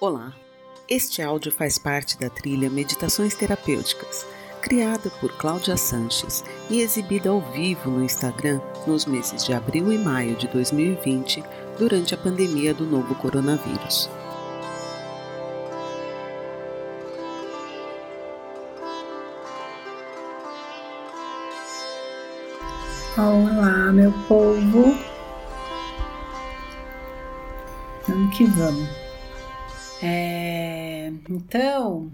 Olá, este áudio faz parte da trilha Meditações Terapêuticas, criada por Cláudia Sanches e exibida ao vivo no Instagram nos meses de abril e maio de 2020, durante a pandemia do novo coronavírus. Olá, meu povo. Vamos que vamos. É, então,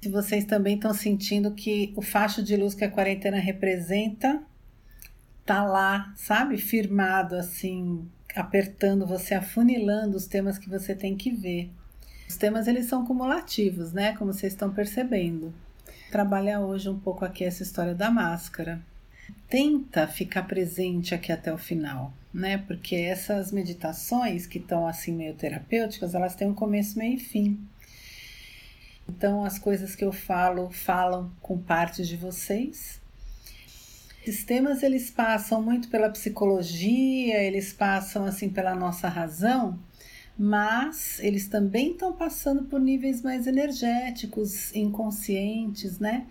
se vocês também estão sentindo que o facho de luz que a quarentena representa tá lá, sabe, firmado assim, apertando você, afunilando os temas que você tem que ver. Os temas eles são cumulativos, né? Como vocês estão percebendo. Trabalhar hoje um pouco aqui essa história da máscara. Tenta ficar presente aqui até o final né? Porque essas meditações que estão assim meio terapêuticas, elas têm um começo, meio e fim. Então as coisas que eu falo falam com partes de vocês. Esses temas eles passam muito pela psicologia, eles passam assim pela nossa razão, mas eles também estão passando por níveis mais energéticos, inconscientes, né?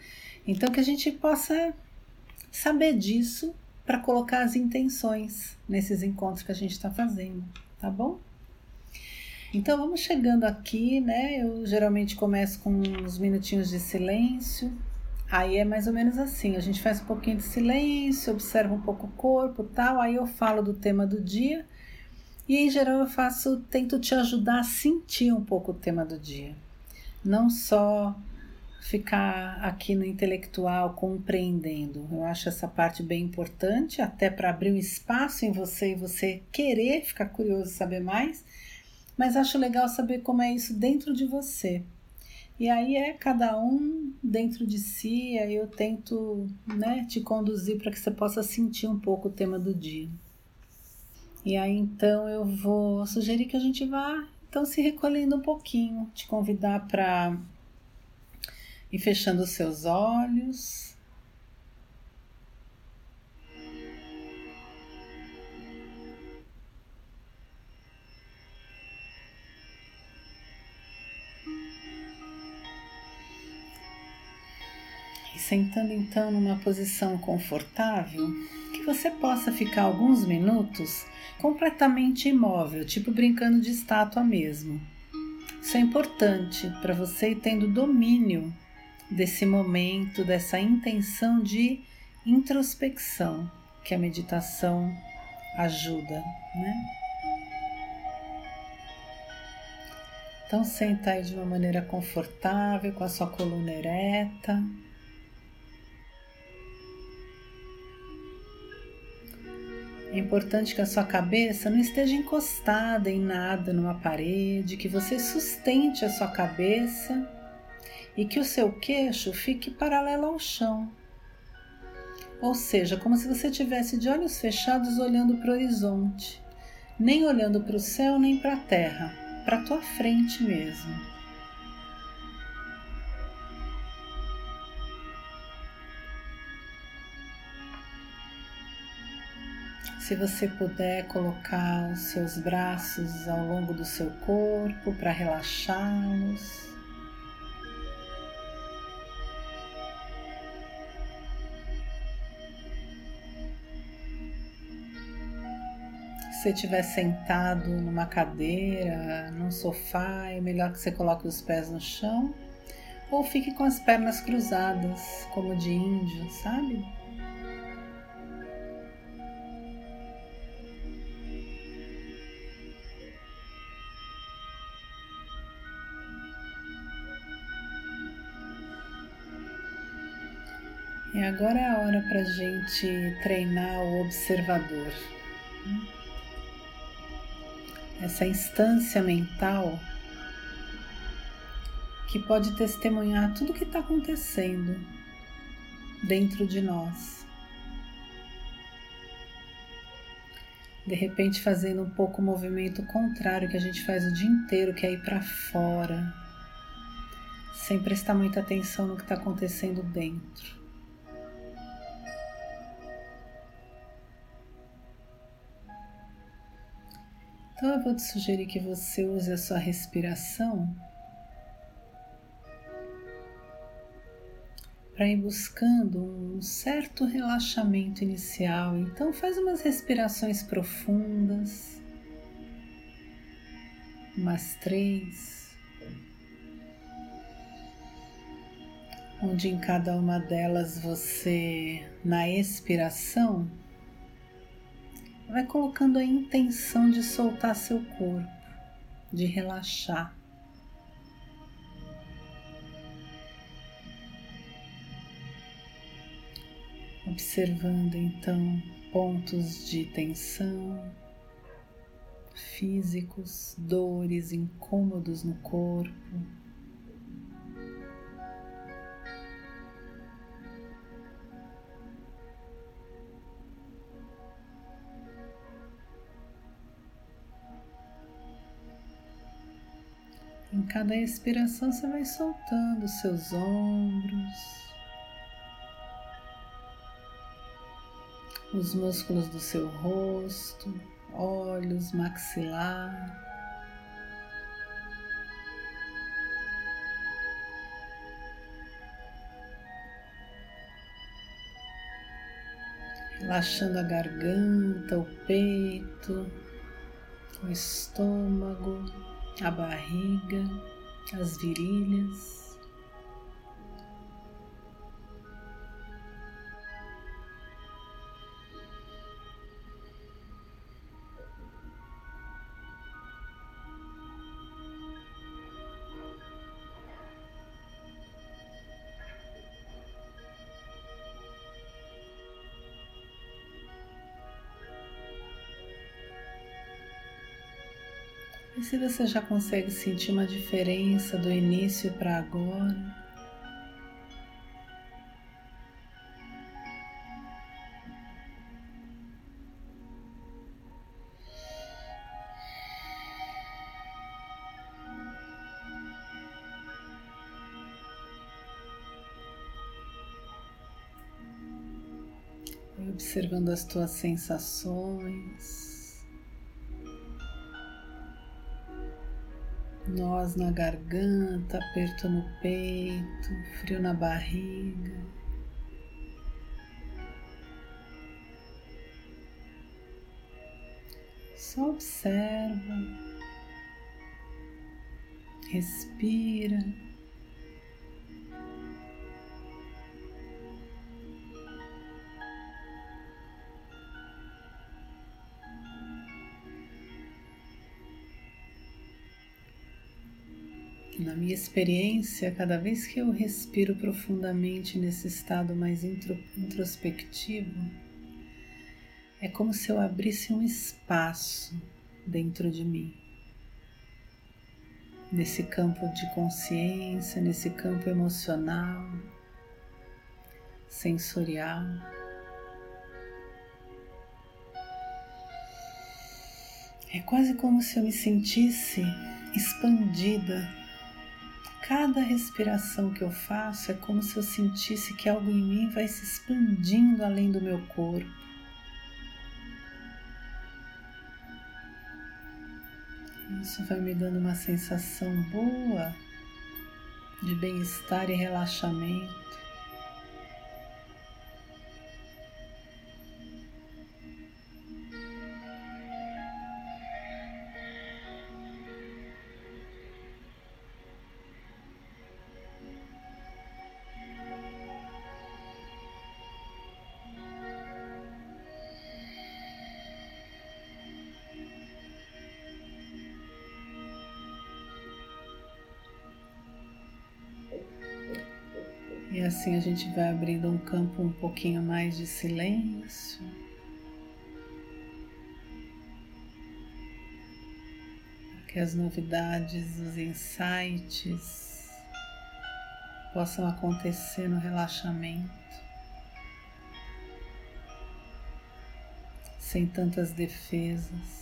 Então que a gente possa saber disso para colocar as intenções nesses encontros que a gente está fazendo, tá bom? Então vamos chegando aqui, né? Eu geralmente começo com uns minutinhos de silêncio. Aí é mais ou menos assim, a gente faz um pouquinho de silêncio, observa um pouco o corpo, tal, aí eu falo do tema do dia. E em geral eu faço, tento te ajudar a sentir um pouco o tema do dia. Não só ficar aqui no intelectual compreendendo. Eu acho essa parte bem importante, até para abrir um espaço em você e você querer ficar curioso e saber mais, mas acho legal saber como é isso dentro de você. E aí é cada um dentro de si, aí eu tento né, te conduzir para que você possa sentir um pouco o tema do dia. E aí então eu vou sugerir que a gente vá então se recolhendo um pouquinho, te convidar para e fechando os seus olhos. E sentando então numa posição confortável, que você possa ficar alguns minutos completamente imóvel, tipo brincando de estátua mesmo. Isso é importante para você ir tendo domínio desse momento, dessa intenção de introspecção que a meditação ajuda, né? Então senta aí de uma maneira confortável, com a sua coluna ereta. É importante que a sua cabeça não esteja encostada em nada numa parede, que você sustente a sua cabeça e que o seu queixo fique paralelo ao chão. Ou seja, como se você tivesse de olhos fechados olhando para o horizonte, nem olhando para o céu nem para a terra, para a tua frente mesmo. Se você puder colocar os seus braços ao longo do seu corpo para relaxá-los. Você estiver sentado numa cadeira, num sofá, é melhor que você coloque os pés no chão ou fique com as pernas cruzadas, como de índio, sabe? E agora é a hora para gente treinar o observador essa instância mental que pode testemunhar tudo o que está acontecendo dentro de nós. De repente, fazendo um pouco o movimento contrário que a gente faz o dia inteiro, que é ir para fora, sem prestar muita atenção no que está acontecendo dentro. Então eu vou te sugerir que você use a sua respiração para ir buscando um certo relaxamento inicial. Então faz umas respirações profundas, umas três, onde em cada uma delas você, na expiração, vai colocando a intenção de soltar seu corpo, de relaxar. observando então pontos de tensão físicos, dores, incômodos no corpo. Em cada expiração, você vai soltando seus ombros, os músculos do seu rosto, olhos, maxilar. Relaxando a garganta, o peito, o estômago, a barriga, as virilhas. Se você já consegue sentir uma diferença do início para agora? observando as tuas sensações. Nós na garganta, aperto no peito, frio na barriga. Só observa, respira. Na minha experiência, cada vez que eu respiro profundamente nesse estado mais introspectivo, é como se eu abrisse um espaço dentro de mim. Nesse campo de consciência, nesse campo emocional, sensorial. É quase como se eu me sentisse expandida cada respiração que eu faço é como se eu sentisse que algo em mim vai se expandindo além do meu corpo. Isso vai me dando uma sensação boa de bem-estar e relaxamento. Assim a gente vai abrindo um campo um pouquinho mais de silêncio. Que as novidades, os insights possam acontecer no relaxamento. Sem tantas defesas.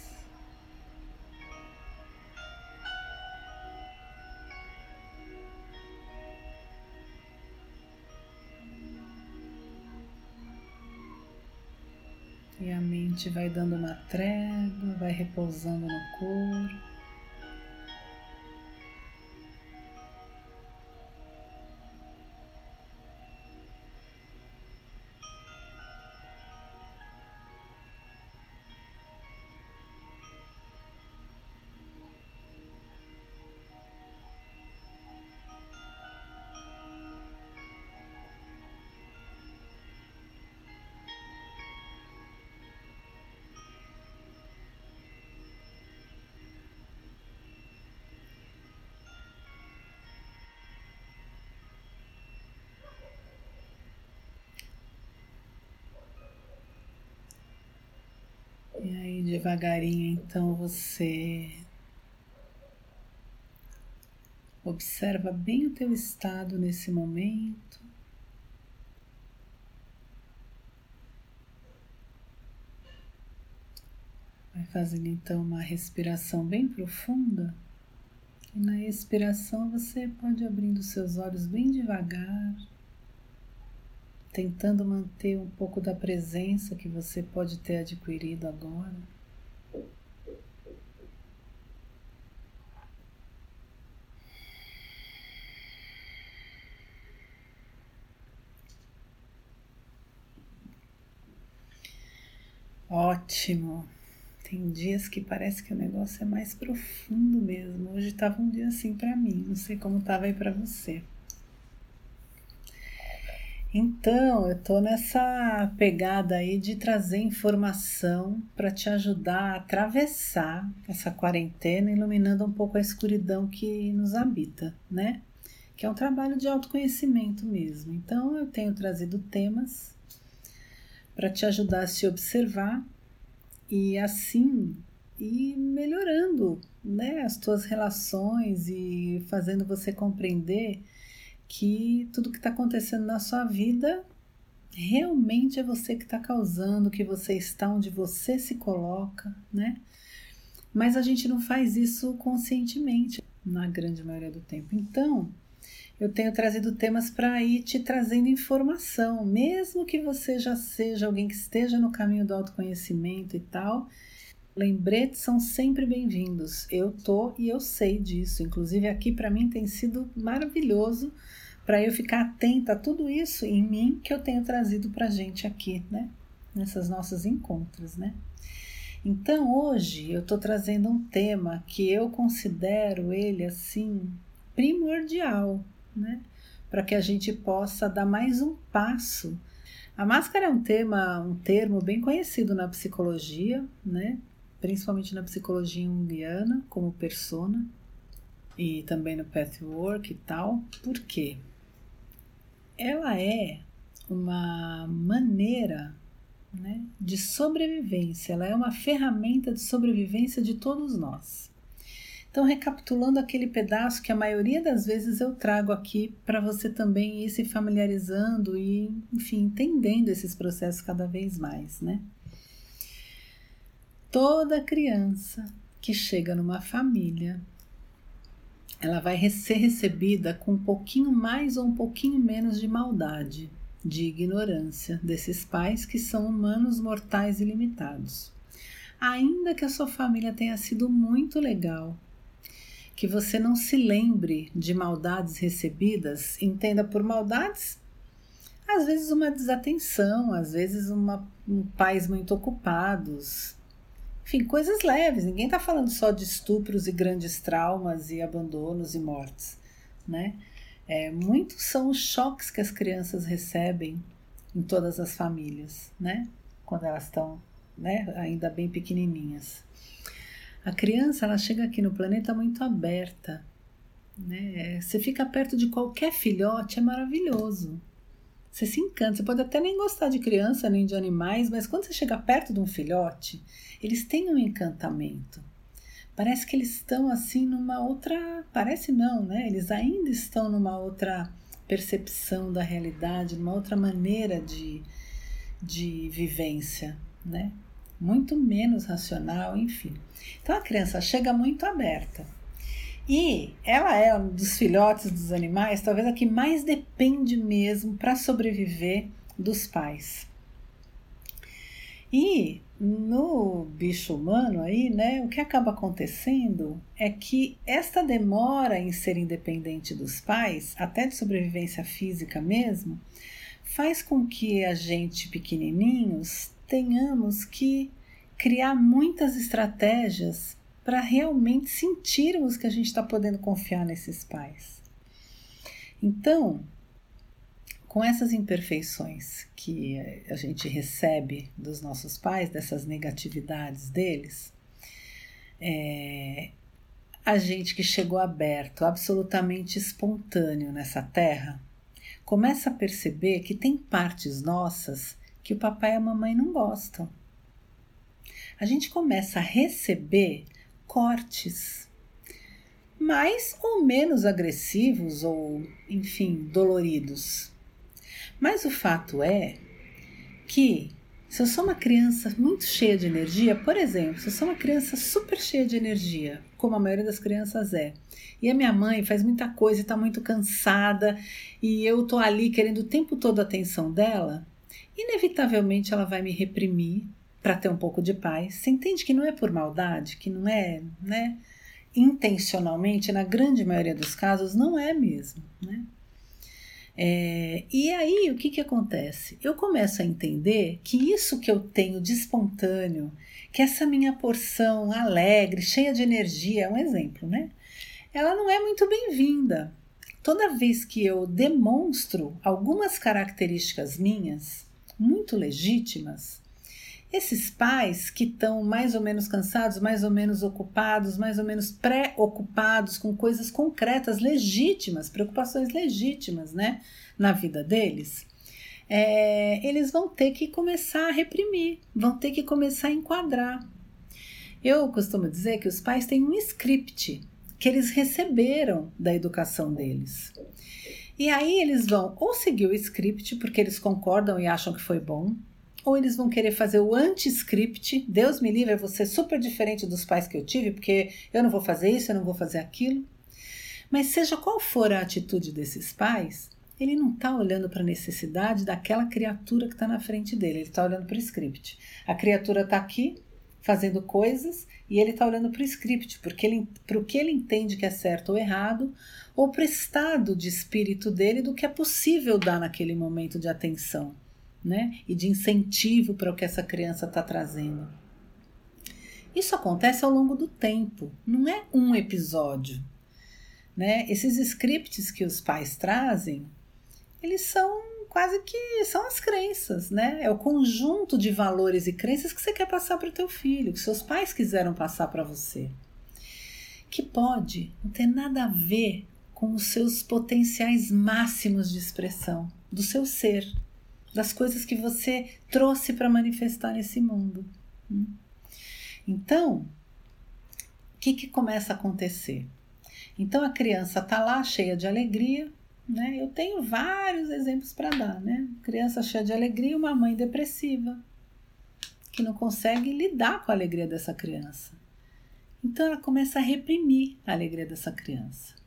Vai dando uma trégua, vai repousando no corpo. Devagarinho, então você observa bem o teu estado nesse momento. Vai fazendo então uma respiração bem profunda. E na expiração você pode abrindo seus olhos bem devagar, tentando manter um pouco da presença que você pode ter adquirido agora. Ótimo. Tem dias que parece que o negócio é mais profundo mesmo. Hoje estava um dia assim para mim, não sei como estava aí para você. Então, eu tô nessa pegada aí de trazer informação para te ajudar a atravessar essa quarentena, iluminando um pouco a escuridão que nos habita, né? Que é um trabalho de autoconhecimento mesmo. Então, eu tenho trazido temas para te ajudar a se observar e assim ir melhorando né, as tuas relações e fazendo você compreender que tudo que está acontecendo na sua vida realmente é você que está causando, que você está onde você se coloca, né? Mas a gente não faz isso conscientemente na grande maioria do tempo. Então, eu tenho trazido temas para ir te trazendo informação, mesmo que você já seja alguém que esteja no caminho do autoconhecimento e tal. Lembretes são sempre bem-vindos. Eu tô e eu sei disso. Inclusive aqui para mim tem sido maravilhoso para eu ficar atenta a tudo isso em mim que eu tenho trazido para gente aqui, né? Nessas nossas encontros, né? Então hoje eu estou trazendo um tema que eu considero ele assim primordial né? Para que a gente possa dar mais um passo. A máscara é um tema, um termo bem conhecido na psicologia, né? Principalmente na psicologia junguiana, como persona, e também no pathwork e tal. Por quê? Ela é uma maneira né, de sobrevivência, ela é uma ferramenta de sobrevivência de todos nós. Então, recapitulando aquele pedaço que a maioria das vezes eu trago aqui para você também ir se familiarizando e, enfim, entendendo esses processos cada vez mais, né? Toda criança que chega numa família, ela vai ser recebida com um pouquinho mais ou um pouquinho menos de maldade, de ignorância desses pais que são humanos mortais e limitados. Ainda que a sua família tenha sido muito legal, que você não se lembre de maldades recebidas, entenda por maldades, às vezes uma desatenção, às vezes uma, um pais muito ocupados, enfim, coisas leves. Ninguém está falando só de estupros e grandes traumas e abandonos e mortes, né? É, muitos são os choques que as crianças recebem em todas as famílias, né? Quando elas estão, né, ainda bem pequenininhas. A criança ela chega aqui no planeta muito aberta. Né? Você fica perto de qualquer filhote, é maravilhoso. Você se encanta. Você pode até nem gostar de criança nem de animais, mas quando você chega perto de um filhote, eles têm um encantamento. Parece que eles estão assim numa outra. Parece não, né? Eles ainda estão numa outra percepção da realidade, numa outra maneira de, de vivência, né? Muito menos racional, enfim. Então a criança chega muito aberta. E ela é um dos filhotes dos animais, talvez a que mais depende mesmo para sobreviver dos pais. E no bicho humano aí, né, o que acaba acontecendo é que esta demora em ser independente dos pais, até de sobrevivência física mesmo, faz com que a gente pequenininhos tenhamos que criar muitas estratégias para realmente sentirmos que a gente está podendo confiar nesses pais. Então, com essas imperfeições que a gente recebe dos nossos pais, dessas negatividades deles, é, a gente que chegou aberto, absolutamente espontâneo nessa terra, começa a perceber que tem partes nossas que o papai e a mamãe não gostam. a gente começa a receber cortes mais ou menos agressivos ou, enfim, doloridos. Mas o fato é que se eu sou uma criança muito cheia de energia, por exemplo, se eu sou uma criança super cheia de energia, como a maioria das crianças é, e a minha mãe faz muita coisa e está muito cansada, e eu tô ali querendo o tempo todo a atenção dela, inevitavelmente ela vai me reprimir para ter um pouco de paz. Você entende que não é por maldade, que não é, né? Intencionalmente, na grande maioria dos casos, não é mesmo, né? É, e aí o que, que acontece? Eu começo a entender que isso que eu tenho de espontâneo, que essa minha porção alegre, cheia de energia, é um exemplo, né? Ela não é muito bem-vinda. Toda vez que eu demonstro algumas características minhas, muito legítimas, esses pais que estão mais ou menos cansados, mais ou menos ocupados, mais ou menos preocupados com coisas concretas, legítimas, preocupações legítimas, né, na vida deles, é, eles vão ter que começar a reprimir, vão ter que começar a enquadrar. Eu costumo dizer que os pais têm um script que eles receberam da educação deles. E aí eles vão ou seguir o script porque eles concordam e acham que foi bom, ou eles vão querer fazer o anti-script. Deus me livre, ser super diferente dos pais que eu tive, porque eu não vou fazer isso, eu não vou fazer aquilo. Mas seja qual for a atitude desses pais, ele não está olhando para a necessidade daquela criatura que está na frente dele, ele está olhando para o script. A criatura está aqui fazendo coisas e ele está olhando para o script, para o que ele entende que é certo ou errado, ou para o estado de espírito dele do que é possível dar naquele momento de atenção né? E de incentivo para o que essa criança está trazendo. Isso acontece ao longo do tempo, não é um episódio. Né? Esses scripts que os pais trazem, eles são quase que são as crenças, né? É o conjunto de valores e crenças que você quer passar para o teu filho, que seus pais quiseram passar para você. Que pode não ter nada a ver com os seus potenciais máximos de expressão, do seu ser, das coisas que você trouxe para manifestar nesse mundo. Hum? Então, o que, que começa a acontecer? Então a criança está lá cheia de alegria, né? Eu tenho vários exemplos para dar, né? Criança cheia de alegria uma mãe depressiva que não consegue lidar com a alegria dessa criança. Então ela começa a reprimir a alegria dessa criança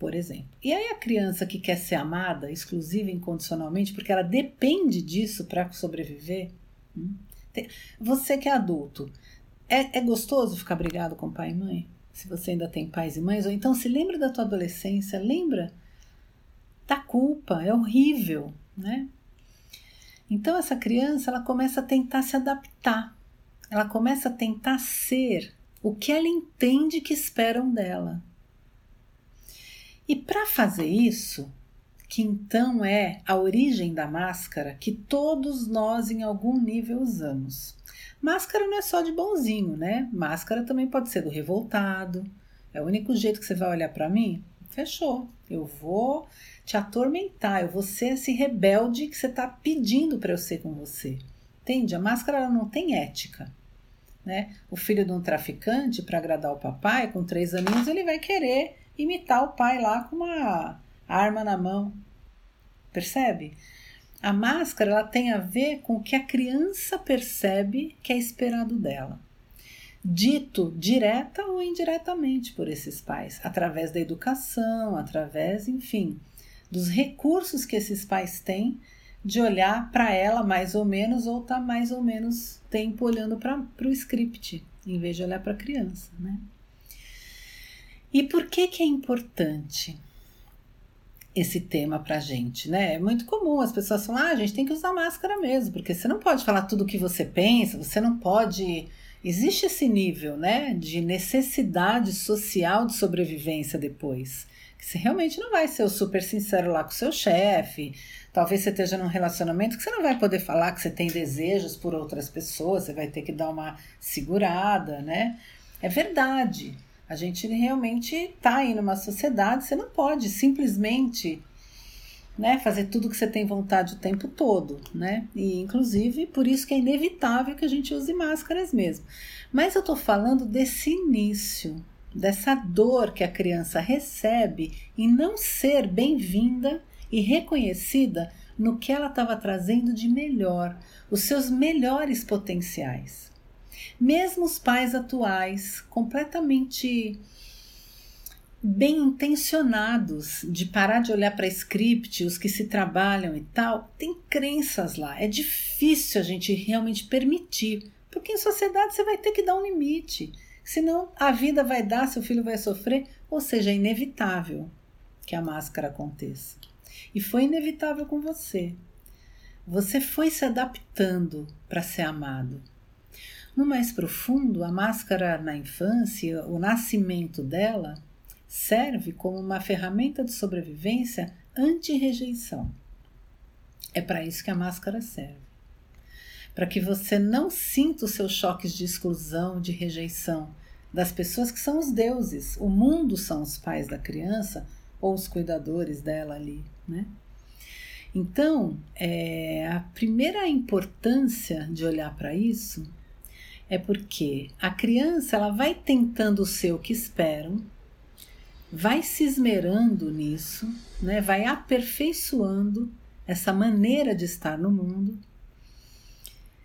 por exemplo. E aí a criança que quer ser amada exclusiva incondicionalmente, porque ela depende disso para sobreviver. Hum? Você que é adulto, é, é gostoso ficar brigado com pai e mãe? Se você ainda tem pais e mães, ou então se lembra da tua adolescência, lembra da culpa, é horrível, né? Então essa criança, ela começa a tentar se adaptar. Ela começa a tentar ser o que ela entende que esperam dela. E para fazer isso, que então é a origem da máscara que todos nós em algum nível usamos. Máscara não é só de bonzinho, né? Máscara também pode ser do revoltado. É o único jeito que você vai olhar para mim? Fechou. Eu vou te atormentar, eu vou ser esse rebelde que você está pedindo para eu ser com você. Entende? A máscara não tem ética. Né? O filho de um traficante, para agradar o papai, com três aninhos, ele vai querer imitar o pai lá com uma arma na mão. Percebe? A máscara ela tem a ver com o que a criança percebe que é esperado dela. Dito direta ou indiretamente por esses pais, através da educação, através, enfim, dos recursos que esses pais têm de olhar para ela mais ou menos ou tá mais ou menos tempo olhando para o script, em vez de olhar para a criança, né? E por que que é importante esse tema pra gente, né? É muito comum as pessoas falam: "Ah, a gente tem que usar máscara mesmo, porque você não pode falar tudo o que você pensa, você não pode Existe esse nível, né, de necessidade social de sobrevivência depois. Que você realmente não vai ser o super sincero lá com o seu chefe. Talvez você esteja num relacionamento que você não vai poder falar que você tem desejos por outras pessoas, você vai ter que dar uma segurada, né? É verdade. A gente realmente está aí numa sociedade, você não pode simplesmente né, fazer tudo que você tem vontade o tempo todo, né? E inclusive por isso que é inevitável que a gente use máscaras mesmo. Mas eu tô falando desse início, dessa dor que a criança recebe em não ser bem-vinda e reconhecida no que ela estava trazendo de melhor, os seus melhores potenciais. Mesmo os pais atuais, completamente bem intencionados de parar de olhar para script, os que se trabalham e tal, tem crenças lá. É difícil a gente realmente permitir, porque em sociedade você vai ter que dar um limite. Senão a vida vai dar, seu filho vai sofrer, ou seja, é inevitável que a máscara aconteça. E foi inevitável com você. Você foi se adaptando para ser amado. No mais profundo, a máscara na infância, o nascimento dela, serve como uma ferramenta de sobrevivência anti-rejeição. É para isso que a máscara serve. Para que você não sinta os seus choques de exclusão, de rejeição das pessoas que são os deuses. O mundo são os pais da criança ou os cuidadores dela ali, né? Então, é, a primeira importância de olhar para isso é porque a criança ela vai tentando ser o que esperam, vai se esmerando nisso, né? vai aperfeiçoando essa maneira de estar no mundo.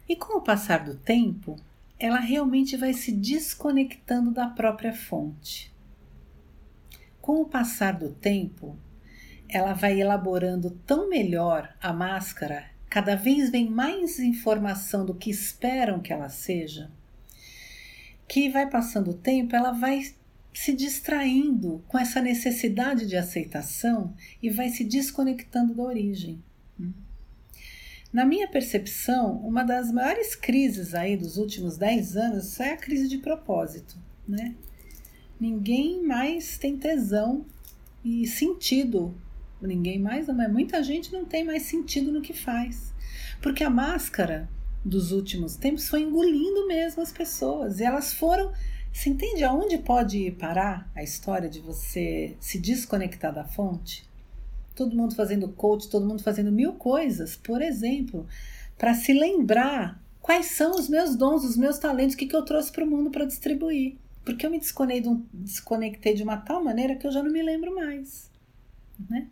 E com o passar do tempo, ela realmente vai se desconectando da própria fonte. Com o passar do tempo, ela vai elaborando tão melhor a máscara, cada vez vem mais informação do que esperam que ela seja, que vai passando o tempo, ela vai se distraindo com essa necessidade de aceitação e vai se desconectando da origem. Na minha percepção, uma das maiores crises aí dos últimos 10 anos é a crise de propósito, né? Ninguém mais tem tesão e sentido. Ninguém mais, mas muita gente não tem mais sentido no que faz. Porque a máscara dos últimos tempos foi engolindo mesmo as pessoas e elas foram você entende aonde pode parar a história de você se desconectar da fonte? Todo mundo fazendo coach, todo mundo fazendo mil coisas, por exemplo, para se lembrar quais são os meus dons, os meus talentos, o que, que eu trouxe para o mundo para distribuir. Porque eu me desconectei de uma tal maneira que eu já não me lembro mais. Né?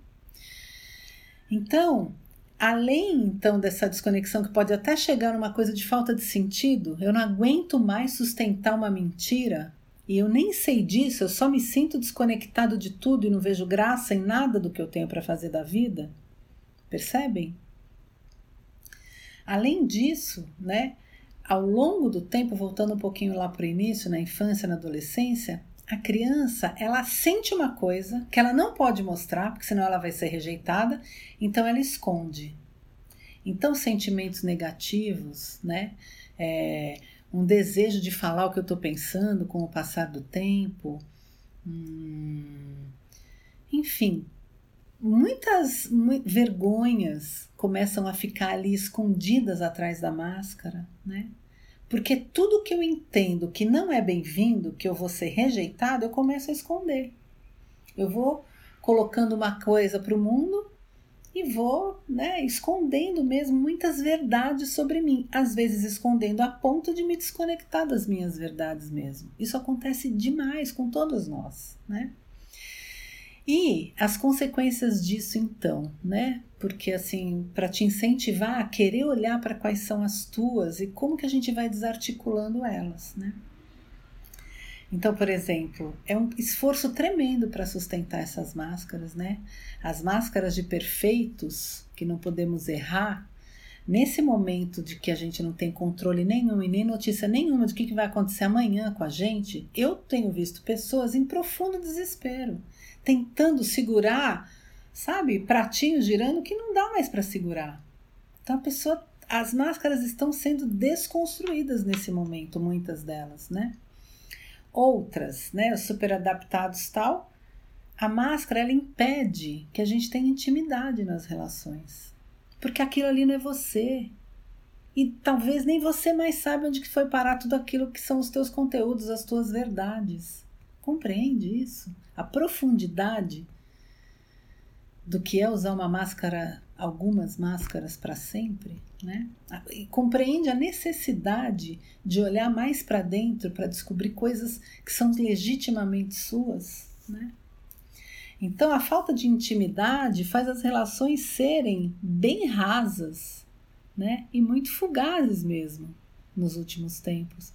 Então, além então dessa desconexão que pode até chegar numa coisa de falta de sentido, eu não aguento mais sustentar uma mentira e eu nem sei disso, eu só me sinto desconectado de tudo e não vejo graça em nada do que eu tenho para fazer da vida. Percebem? Além disso, né, ao longo do tempo, voltando um pouquinho lá para o início, na infância, na adolescência, a criança ela sente uma coisa que ela não pode mostrar, porque senão ela vai ser rejeitada, então ela esconde. Então, sentimentos negativos, né? É, um desejo de falar o que eu estou pensando com o passar do tempo, hum, enfim, muitas vergonhas começam a ficar ali escondidas atrás da máscara, né? Porque tudo que eu entendo que não é bem-vindo, que eu vou ser rejeitado, eu começo a esconder. Eu vou colocando uma coisa para o mundo e vou né, escondendo mesmo muitas verdades sobre mim, às vezes escondendo a ponto de me desconectar das minhas verdades mesmo. Isso acontece demais com todos nós, né? E as consequências disso então, né? Porque assim, para te incentivar a querer olhar para quais são as tuas e como que a gente vai desarticulando elas, né? Então, por exemplo, é um esforço tremendo para sustentar essas máscaras, né? As máscaras de perfeitos que não podemos errar, nesse momento de que a gente não tem controle nenhum e nem notícia nenhuma de o que vai acontecer amanhã com a gente, eu tenho visto pessoas em profundo desespero tentando segurar, sabe, pratinhos girando que não dá mais para segurar. Então a pessoa, as máscaras estão sendo desconstruídas nesse momento, muitas delas, né? Outras, né, super adaptados tal, a máscara ela impede que a gente tenha intimidade nas relações. Porque aquilo ali não é você. E talvez nem você mais sabe onde que foi parar tudo aquilo que são os teus conteúdos, as tuas verdades. Compreende isso? A profundidade do que é usar uma máscara, algumas máscaras para sempre, né? E compreende a necessidade de olhar mais para dentro para descobrir coisas que são legitimamente suas, né? Então a falta de intimidade faz as relações serem bem rasas, né? E muito fugazes mesmo nos últimos tempos.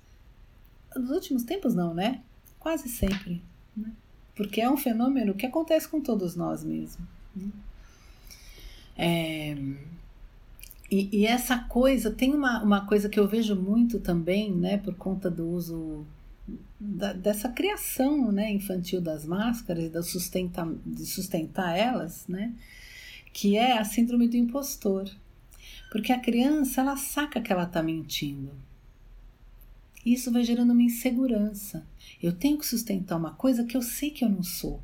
Nos últimos tempos não, né? Quase sempre, né? Porque é um fenômeno que acontece com todos nós mesmo. Né? É, e, e, essa coisa, tem uma, uma coisa que eu vejo muito também, né, por conta do uso da, dessa criação né, infantil das máscaras e da sustenta, de sustentar elas, né, que é a síndrome do impostor. Porque a criança, ela saca que ela está mentindo. Isso vai gerando uma insegurança. Eu tenho que sustentar uma coisa que eu sei que eu não sou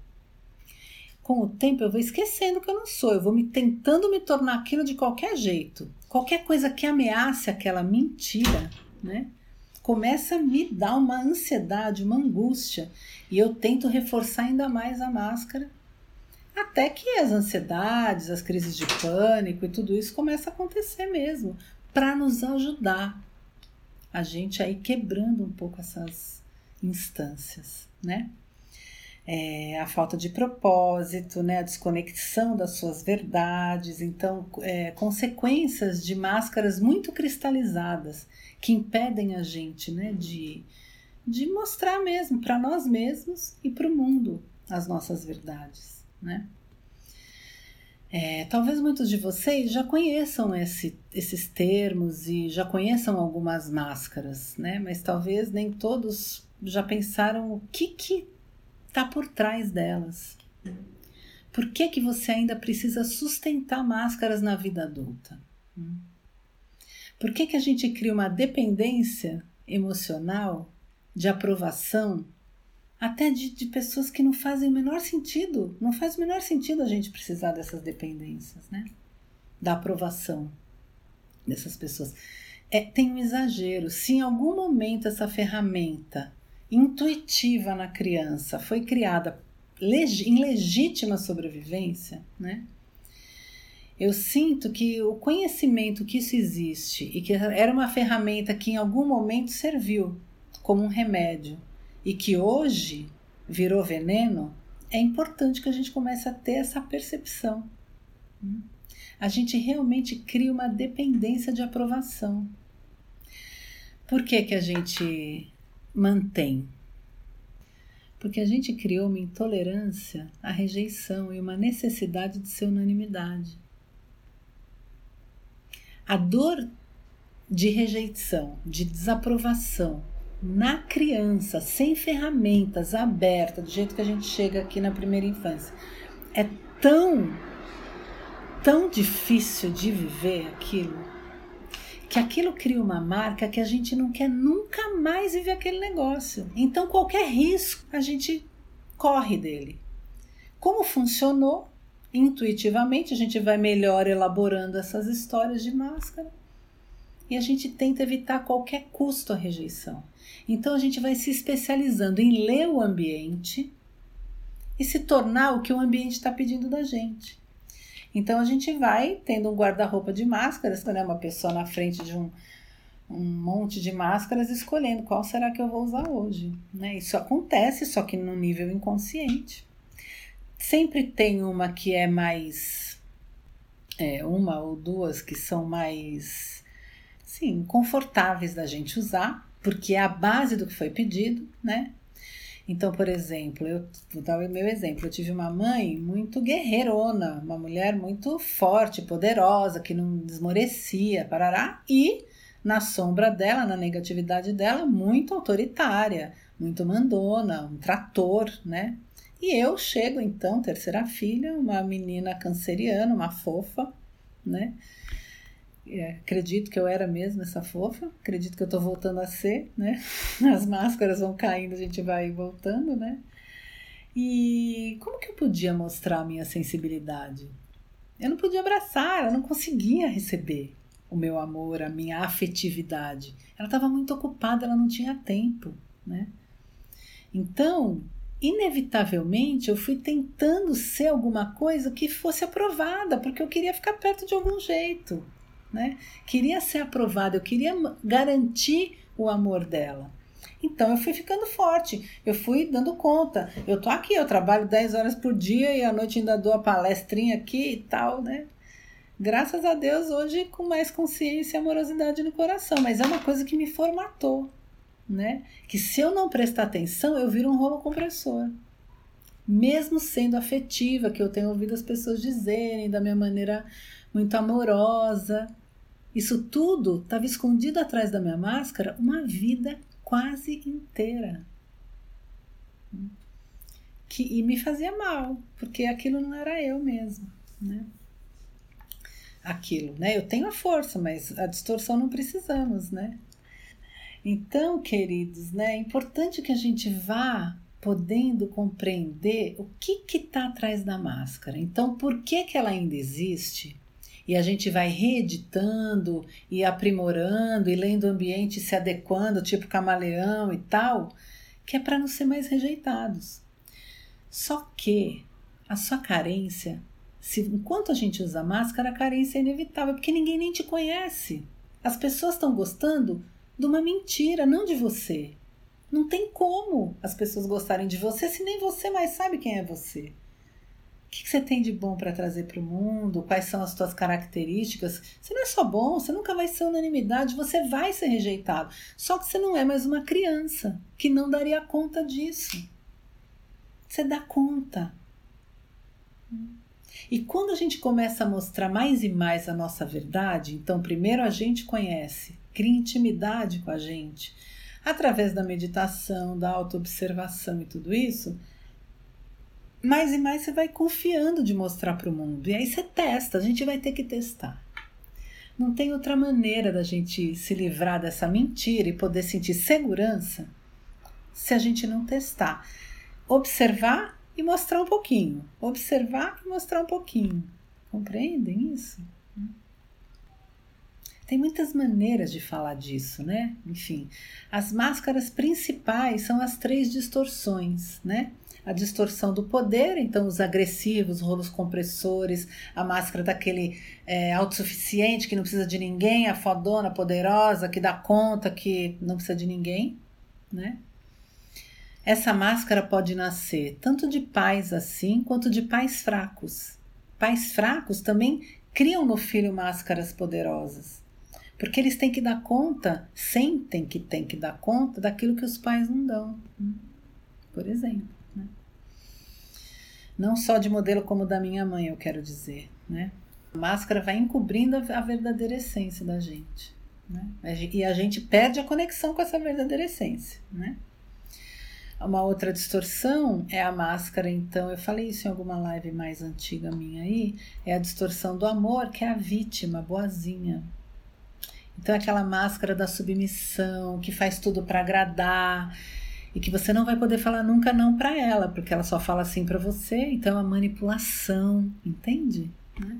com o tempo eu vou esquecendo que eu não sou, eu vou me tentando me tornar aquilo de qualquer jeito. Qualquer coisa que ameace aquela mentira, né? Começa a me dar uma ansiedade, uma angústia, e eu tento reforçar ainda mais a máscara, até que as ansiedades, as crises de pânico e tudo isso começa a acontecer mesmo, para nos ajudar a gente aí quebrando um pouco essas instâncias, né? é, a falta de propósito, né, a desconexão das suas verdades, então é, consequências de máscaras muito cristalizadas que impedem a gente né, de, de mostrar mesmo para nós mesmos e para o mundo as nossas verdades. Né? É, talvez muitos de vocês já conheçam esse, esses termos e já conheçam algumas máscaras, né? mas talvez nem todos já pensaram o que, que está por trás delas. Por que, que você ainda precisa sustentar máscaras na vida adulta? Por que, que a gente cria uma dependência emocional, de aprovação, até de, de pessoas que não fazem o menor sentido? Não faz o menor sentido a gente precisar dessas dependências, né? Da aprovação dessas pessoas. É, tem um exagero. Se em algum momento essa ferramenta intuitiva na criança foi criada em legítima sobrevivência, né? Eu sinto que o conhecimento que isso existe e que era uma ferramenta que em algum momento serviu como um remédio e que hoje virou veneno, é importante que a gente comece a ter essa percepção. A gente realmente cria uma dependência de aprovação. Por que, que a gente mantém. Porque a gente criou uma intolerância à rejeição e uma necessidade de ser unanimidade. A dor de rejeição, de desaprovação na criança, sem ferramentas, aberta, do jeito que a gente chega aqui na primeira infância, é tão, tão difícil de viver aquilo que aquilo cria uma marca que a gente não quer nunca mais viver aquele negócio. Então, qualquer risco a gente corre dele. Como funcionou? Intuitivamente, a gente vai melhor elaborando essas histórias de máscara a gente tenta evitar qualquer custo a rejeição. Então, a gente vai se especializando em ler o ambiente e se tornar o que o ambiente está pedindo da gente. Então a gente vai tendo um guarda-roupa de máscaras, né? Uma pessoa na frente de um, um monte de máscaras escolhendo qual será que eu vou usar hoje. Né? Isso acontece, só que no nível inconsciente. Sempre tem uma que é mais. É, uma ou duas que são mais sim, confortáveis da gente usar, porque é a base do que foi pedido, né? Então, por exemplo, eu vou dar o meu exemplo. Eu tive uma mãe muito guerreirona, uma mulher muito forte, poderosa, que não desmorecia, parará, e na sombra dela, na negatividade dela, muito autoritária, muito mandona, um trator, né? E eu chego então, terceira filha, uma menina canceriana, uma fofa, né? É, acredito que eu era mesmo essa fofa, acredito que eu tô voltando a ser, né? As máscaras vão caindo, a gente vai voltando, né? E como que eu podia mostrar a minha sensibilidade? Eu não podia abraçar, eu não conseguia receber o meu amor, a minha afetividade. Ela estava muito ocupada, ela não tinha tempo, né? Então, inevitavelmente eu fui tentando ser alguma coisa que fosse aprovada, porque eu queria ficar perto de algum jeito, né? Queria ser aprovada, eu queria garantir o amor dela. Então eu fui ficando forte, eu fui dando conta. Eu tô aqui, eu trabalho 10 horas por dia e à noite ainda dou a palestrinha aqui e tal, né? Graças a Deus, hoje com mais consciência e amorosidade no coração, mas é uma coisa que me formatou, né? Que se eu não prestar atenção, eu viro um rolo compressor. Mesmo sendo afetiva, que eu tenho ouvido as pessoas dizerem da minha maneira muito amorosa, isso tudo estava escondido atrás da minha máscara uma vida quase inteira. Que, e me fazia mal, porque aquilo não era eu mesmo, né? Aquilo, né? Eu tenho a força, mas a distorção não precisamos, né? Então, queridos, né, é importante que a gente vá podendo compreender o que está atrás da máscara. Então, por que, que ela ainda existe? E a gente vai reeditando e aprimorando e lendo o ambiente, se adequando, tipo camaleão e tal, que é para não ser mais rejeitados. Só que a sua carência, se enquanto a gente usa máscara, a carência é inevitável, porque ninguém nem te conhece. As pessoas estão gostando de uma mentira, não de você. Não tem como as pessoas gostarem de você se nem você mais sabe quem é você. O que você tem de bom para trazer para o mundo? Quais são as suas características? Você não é só bom, você nunca vai ser unanimidade, você vai ser rejeitado. Só que você não é mais uma criança que não daria conta disso. Você dá conta. E quando a gente começa a mostrar mais e mais a nossa verdade, então primeiro a gente conhece cria intimidade com a gente. Através da meditação, da autoobservação e tudo isso, mais e mais você vai confiando de mostrar para o mundo. E aí você testa, a gente vai ter que testar. Não tem outra maneira da gente se livrar dessa mentira e poder sentir segurança se a gente não testar. Observar e mostrar um pouquinho. Observar e mostrar um pouquinho. Compreendem isso? Tem muitas maneiras de falar disso, né? Enfim, as máscaras principais são as três distorções, né? A distorção do poder, então os agressivos, rolos compressores, a máscara daquele é, autossuficiente que não precisa de ninguém, a fodona poderosa que dá conta que não precisa de ninguém, né? Essa máscara pode nascer tanto de pais assim quanto de pais fracos. Pais fracos também criam no filho máscaras poderosas. Porque eles têm que dar conta, sentem que têm que dar conta daquilo que os pais não dão. Por exemplo. Não só de modelo como da minha mãe, eu quero dizer. Né? A máscara vai encobrindo a verdadeira essência da gente. Né? E a gente perde a conexão com essa verdadeira essência. Né? Uma outra distorção é a máscara, então, eu falei isso em alguma live mais antiga minha aí, é a distorção do amor, que é a vítima, boazinha, então, é aquela máscara da submissão, que faz tudo para agradar e que você não vai poder falar nunca não para ela, porque ela só fala assim para você. Então, é manipulação, entende? Né?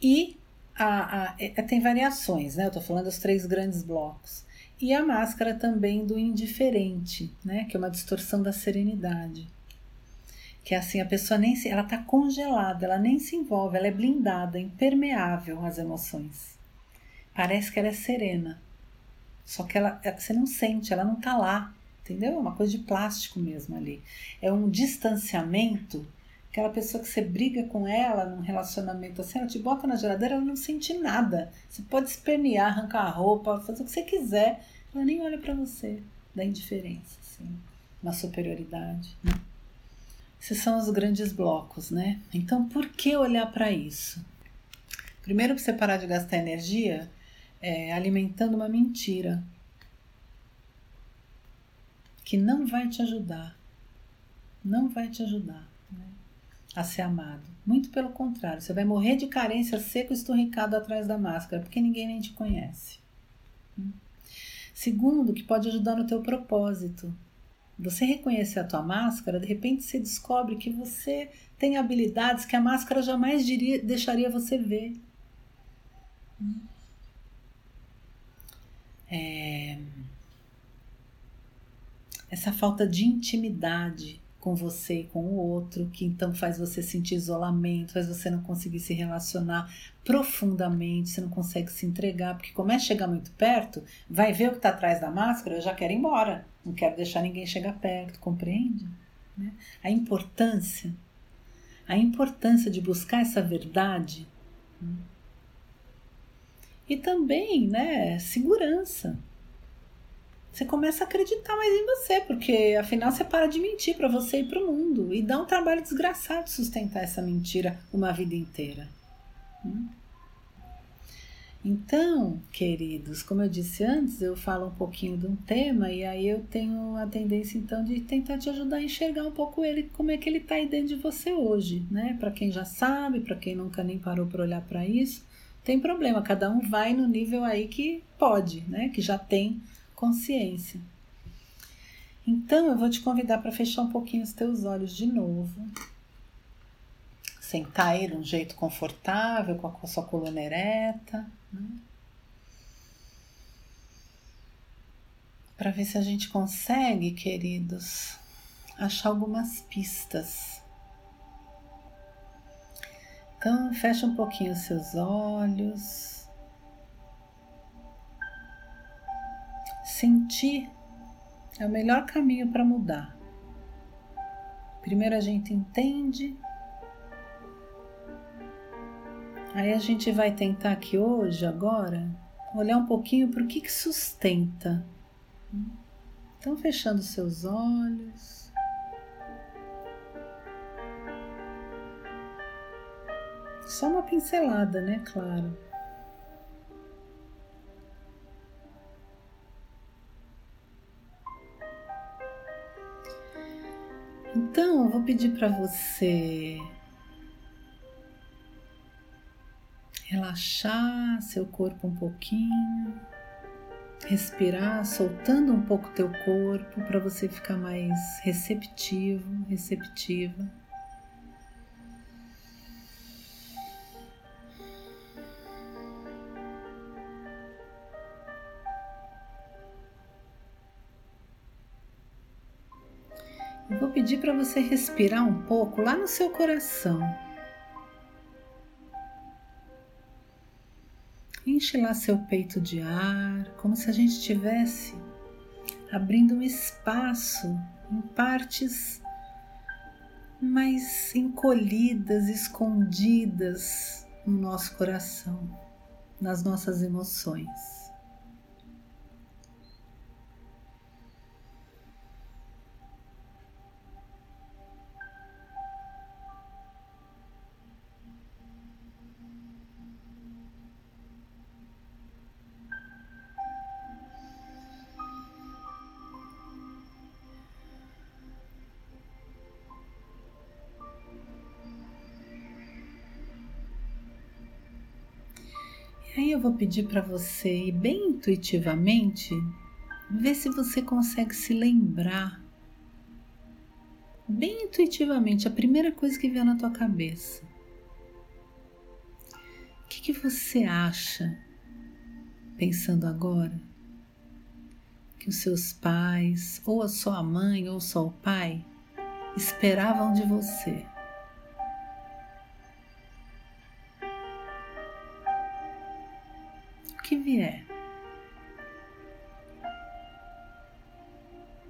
E a, a, é, tem variações, né? Eu tô falando dos três grandes blocos. E a máscara também do indiferente, né? Que é uma distorção da serenidade. Que é assim, a pessoa nem se, ela tá congelada, ela nem se envolve, ela é blindada, impermeável às emoções parece que ela é serena. Só que ela, é, você não sente, ela não tá lá, entendeu? É uma coisa de plástico mesmo ali. É um distanciamento. Aquela pessoa que você briga com ela num relacionamento assim, ela te bota na geladeira, ela não sente nada. Você pode espernear, arrancar a roupa, fazer o que você quiser, ela nem olha para você, da indiferença, assim, uma superioridade. Né? Esses são os grandes blocos, né? Então, por que olhar para isso? Primeiro, para você parar de gastar energia é, alimentando uma mentira que não vai te ajudar, não vai te ajudar né, a ser amado. Muito pelo contrário, você vai morrer de carência seco esturricado atrás da máscara, porque ninguém nem te conhece. Segundo, que pode ajudar no teu propósito. Você reconhecer a tua máscara, de repente você descobre que você tem habilidades que a máscara jamais diria, deixaria você ver. É... essa falta de intimidade com você e com o outro, que então faz você sentir isolamento, faz você não conseguir se relacionar profundamente, você não consegue se entregar, porque começa a chegar muito perto, vai ver o que está atrás da máscara, eu já quero ir embora, não quero deixar ninguém chegar perto, compreende? Né? A importância, a importância de buscar essa verdade né? e também, né, segurança você começa a acreditar mais em você, porque afinal você para de mentir para você e para o mundo. E dá um trabalho desgraçado sustentar essa mentira uma vida inteira. Hum? Então, queridos, como eu disse antes, eu falo um pouquinho de um tema e aí eu tenho a tendência então de tentar te ajudar a enxergar um pouco ele, como é que ele está aí dentro de você hoje, né? Para quem já sabe, para quem nunca nem parou para olhar para isso, tem problema, cada um vai no nível aí que pode, né? Que já tem consciência. Então eu vou te convidar para fechar um pouquinho os teus olhos de novo. Sentar aí de um jeito confortável, com a sua coluna ereta. Né? Para ver se a gente consegue, queridos, achar algumas pistas. Então, fecha um pouquinho os seus olhos. Sentir é o melhor caminho para mudar. Primeiro a gente entende, aí a gente vai tentar aqui hoje, agora, olhar um pouquinho para o que, que sustenta. Então, fechando seus olhos. Só uma pincelada, né? Claro. Então, eu vou pedir para você relaxar seu corpo um pouquinho, respirar, soltando um pouco teu corpo para você ficar mais receptivo, receptiva. Para você respirar um pouco lá no seu coração. Enche lá seu peito de ar, como se a gente estivesse abrindo um espaço em partes mais encolhidas, escondidas no nosso coração, nas nossas emoções. Aí eu vou pedir para você ir bem intuitivamente, ver se você consegue se lembrar, bem intuitivamente, a primeira coisa que vier na tua cabeça. O que, que você acha, pensando agora, que os seus pais, ou a sua mãe, ou só o pai, esperavam de você? Vier.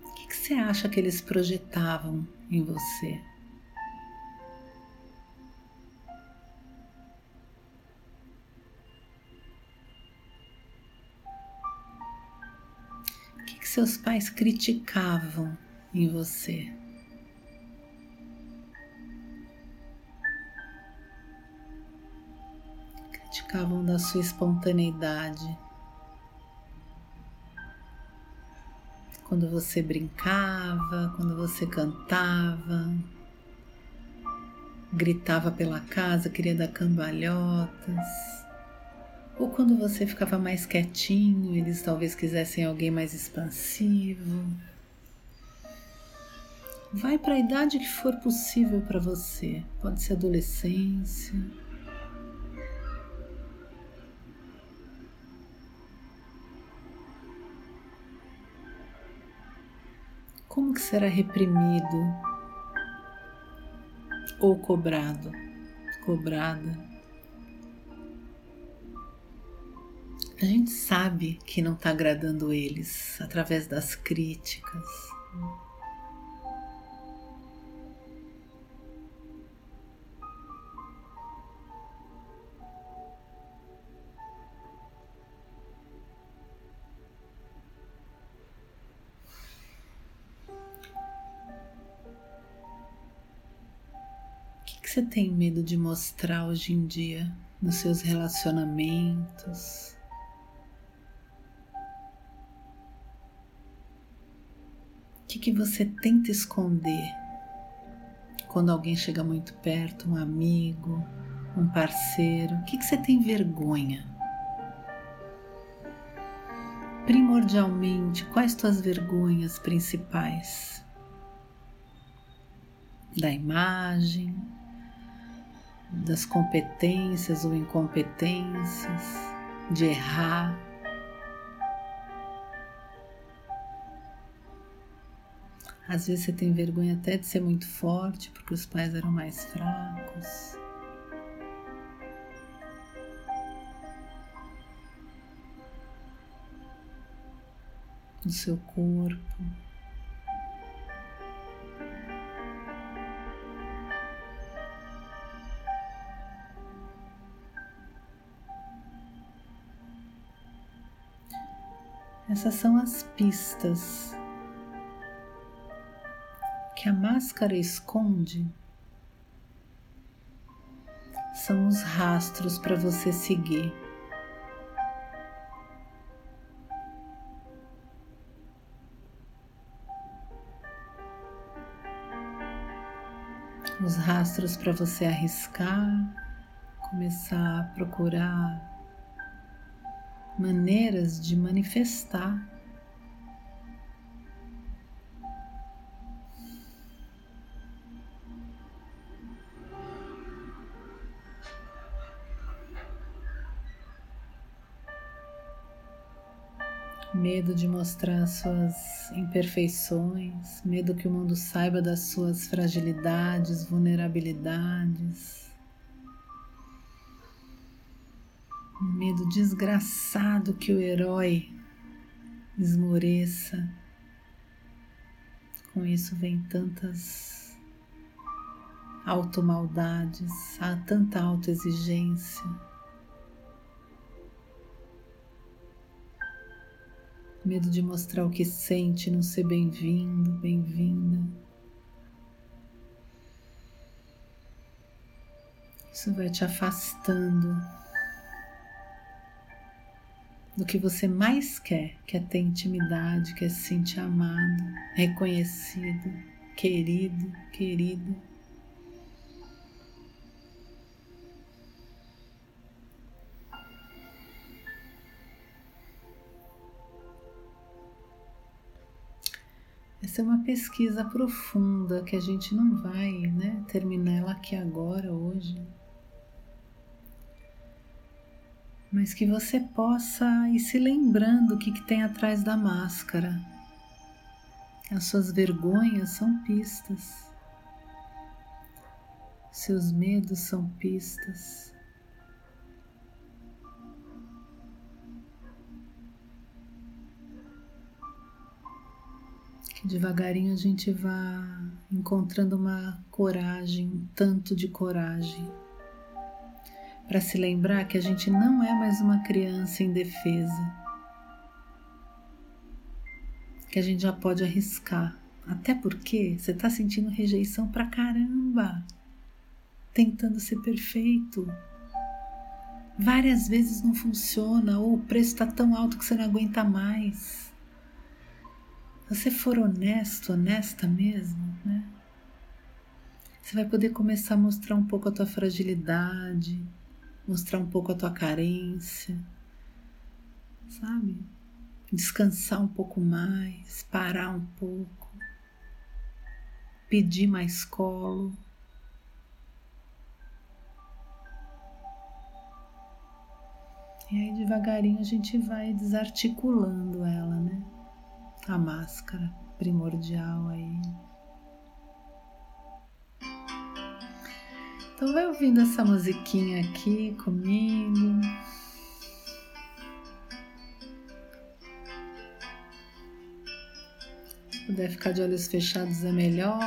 O que, que você acha que eles projetavam em você? O que, que seus pais criticavam em você? Criticavam da sua espontaneidade. Quando você brincava, quando você cantava, gritava pela casa, queria dar cambalhotas, ou quando você ficava mais quietinho, eles talvez quisessem alguém mais expansivo. Vai para a idade que for possível para você, pode ser adolescência você era reprimido ou cobrado, cobrada. A gente sabe que não está agradando eles através das críticas. Você tem medo de mostrar hoje em dia nos seus relacionamentos? O que, que você tenta esconder quando alguém chega muito perto, um amigo, um parceiro? O que, que você tem vergonha? Primordialmente, quais tuas vergonhas principais? Da imagem, das competências ou incompetências, de errar. Às vezes você tem vergonha até de ser muito forte porque os pais eram mais fracos. Do seu corpo. Essas são as pistas que a máscara esconde. São os rastros para você seguir. Os rastros para você arriscar, começar a procurar maneiras de manifestar. Medo de mostrar suas imperfeições, medo que o mundo saiba das suas fragilidades, vulnerabilidades. Um medo desgraçado que o herói esmoreça. Com isso vem tantas automaldades, há tanta autoexigência. Medo de mostrar o que sente, não ser bem-vindo, bem-vinda. Isso vai te afastando do que você mais quer, que é ter intimidade, que é se sentir amado, reconhecido, querido, querida. Essa é uma pesquisa profunda que a gente não vai né, terminar ela aqui agora, hoje mas que você possa ir se lembrando o que, que tem atrás da máscara. As suas vergonhas são pistas, seus medos são pistas. Que devagarinho a gente vá encontrando uma coragem, um tanto de coragem para se lembrar que a gente não é mais uma criança indefesa, que a gente já pode arriscar, até porque você está sentindo rejeição pra caramba, tentando ser perfeito. Várias vezes não funciona, ou o preço está tão alto que você não aguenta mais. Se você for honesto, honesta mesmo, né? Você vai poder começar a mostrar um pouco a tua fragilidade, mostrar um pouco a tua carência, sabe? Descansar um pouco mais, parar um pouco, pedir mais colo. E aí devagarinho a gente vai desarticulando ela, né? A máscara. primordial aí. Então vai ouvindo essa musiquinha aqui comigo. Se puder ficar de olhos fechados é melhor.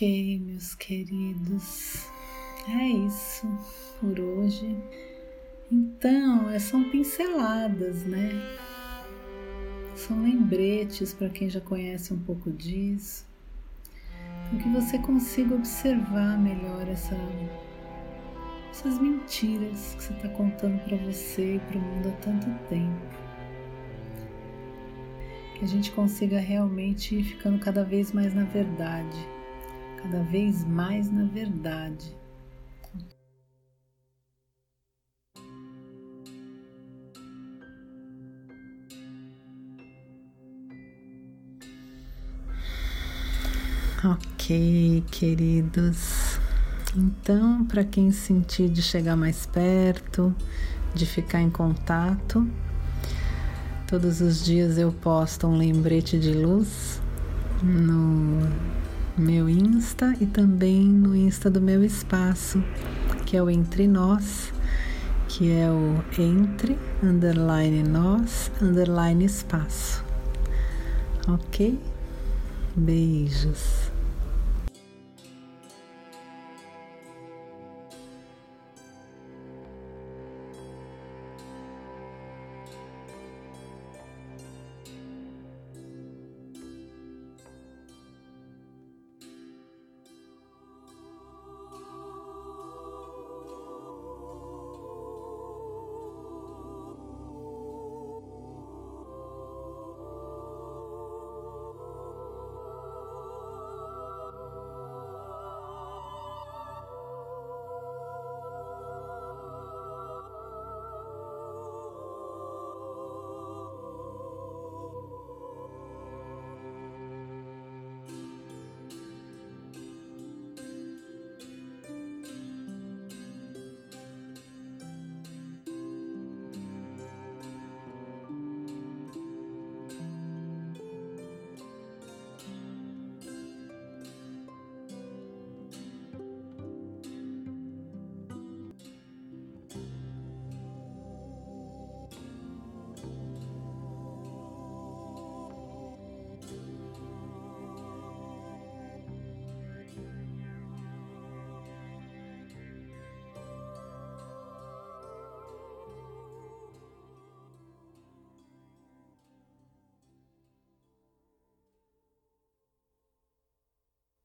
Ok, meus queridos, é isso por hoje. Então, é, são pinceladas, né? São lembretes para quem já conhece um pouco disso, para que você consiga observar melhor essa, essas mentiras que você está contando para você e para o mundo há tanto tempo. Que a gente consiga realmente ir ficando cada vez mais na verdade cada vez mais na verdade. Ok, queridos. Então, para quem sentir de chegar mais perto, de ficar em contato, todos os dias eu posto um lembrete de luz no meu Insta e também no Insta do meu espaço, que é o Entre Nós, que é o Entre underline Nós underline Espaço. Ok? Beijos.